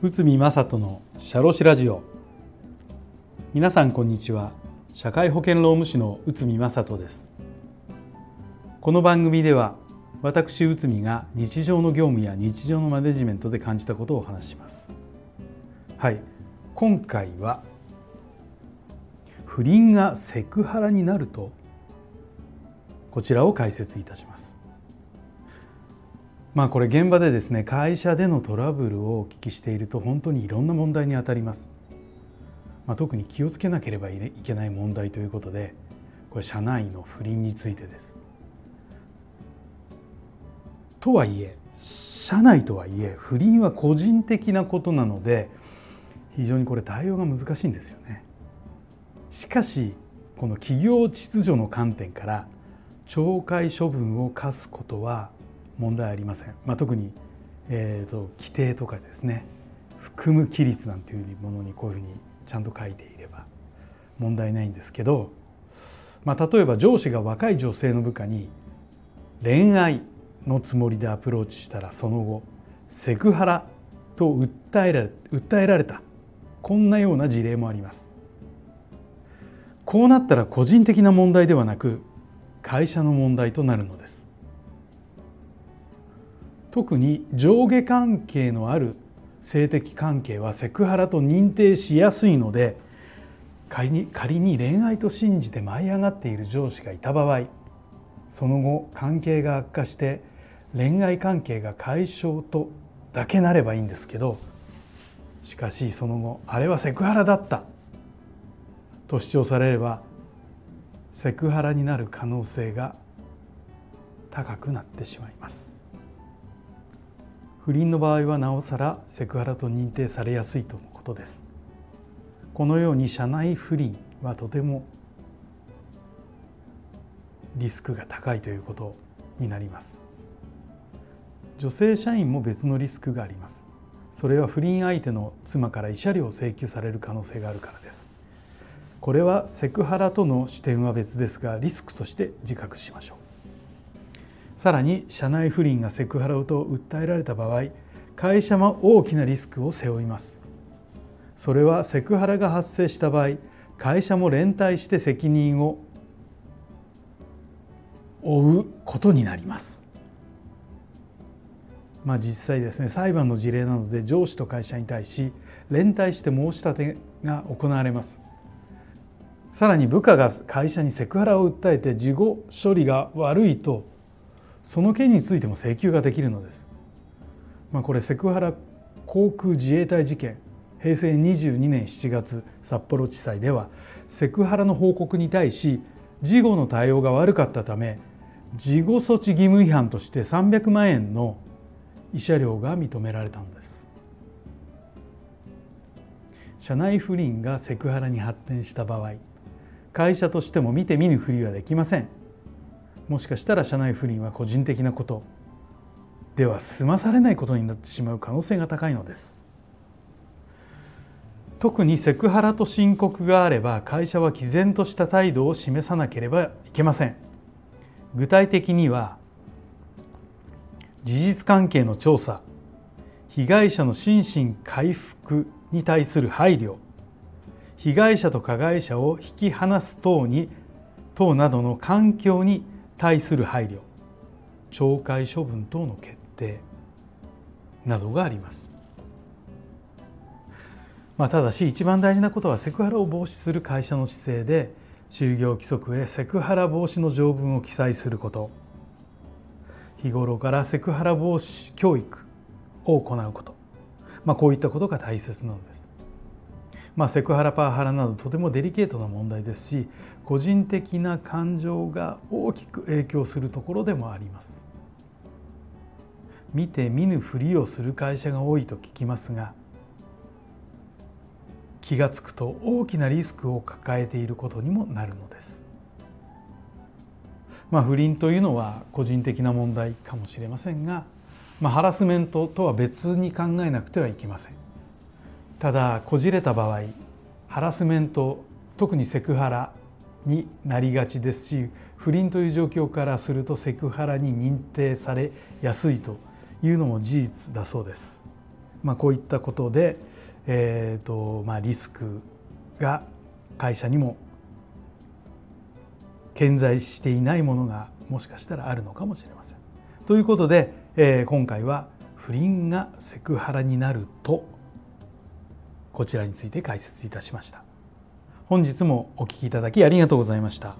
内海正人のシャロシラジオ。皆さんこんにちは。社会保険労務士の内海正人です。この番組では私内海が日常の業務や日常のマネジメントで感じたことをお話します。はい。今回は不倫がセクハラになるとこちらを解説いたします。まあこれ現場でですね会社でのトラブルをお聞きしていると本当にいろんな問題にあたります、まあ、特に気をつけなければいけない問題ということでこれ社内の不倫についてです。とはいえ社内とはいえ不倫は個人的なことなので非常にこれ対応が難しいんですよね。しかしこの企業秩序の観点から懲戒処分を課すことは問題ありません、まあ、特に、えーと、規定とかですね。含む規律なんていうものにこういうふうにちゃんと書いていれば問題ないんですけど、まあ、例えば上司が若い女性の部下に恋愛のつもりでアプローチしたらその後セクハラと訴えられ訴えられた。こんなような事例もあります。こうなったら個人的な問題ではなく会社の問題となるのです。特に上下関係のある性的関係はセクハラと認定しやすいので仮に仮に恋愛と信じて舞い上がっている上司がいた場合その後関係が悪化して恋愛関係が解消とだけなればいいんですけどしかしその後あれはセクハラだったと主張されればセクハラになる可能性が高くなってしまいます。不倫の場合はなおさらセクハラと認定されやすいとのことです。このように社内不倫はとてもリスクが高いということになります。女性社員も別のリスクがあります。それは不倫相手の妻から慰謝料を請求される可能性があるからです。これはセクハラとの視点は別ですがリスクとして自覚しましょう。さらに社内不倫がセクハラと訴えられた場合会社も大きなリスクを背負います。それはセクハラが発生した場合会社も連帯して責任を負うことになります。まあ、実際ですね裁判の事例なので上司と会社に対し連帯して申し立てが行われます。さらに部下が会社にセクハラを訴えて事後処理が悪いとその件についても請求ができるのです、まあ、これセクハラ航空自衛隊事件平成22年7月札幌地裁ではセクハラの報告に対し事後の対応が悪かったため事後措置義務違反として300万円の慰謝料が認められたのです。社内不倫がセクハラに発展した場合会社としても見て見ぬふりはできません。もしかしたら社内不倫は個人的なことでは済まされないことになってしまう可能性が高いのです。特にセクハラと申告があれば会社は毅然とした態度を示さなければいけません。具体的には事実関係の調査被害者の心身回復に対する配慮被害者と加害者を引き離す等に等などの環境に対する配慮懲戒処分等の決定などがあります。まあ、ただし一番大事なことはセクハラを防止する会社の姿勢で就業規則へセクハラ防止の条文を記載すること日頃からセクハラ防止教育を行うこと、まあ、こういったことが大切なのです。まあ、セクハラパワハラなどとてもデリケートな問題ですし個人的な感情が大きく影響するところでもあります。見て見ぬふりをする会社が多いと聞きますが気が付くと大きなリスクを抱えていることにもなるのです。まあ、不倫というのは個人的な問題かもしれませんが、まあ、ハラスメントとは別に考えなくてはいけませんただこじれた場合ハラスメント特にセクハラになりがちですし不倫という状況からするとセクハラに認定されやすいというのも事実だそうです。まあ、こういったことで、えーとまあ、リスクが会社にも顕在していないものがもしかしたらあるのかもしれません。ということで、えー、今回は不倫がセクハラになるとこちらについて解説いたしました。本日もお聴きいただきありがとうございました。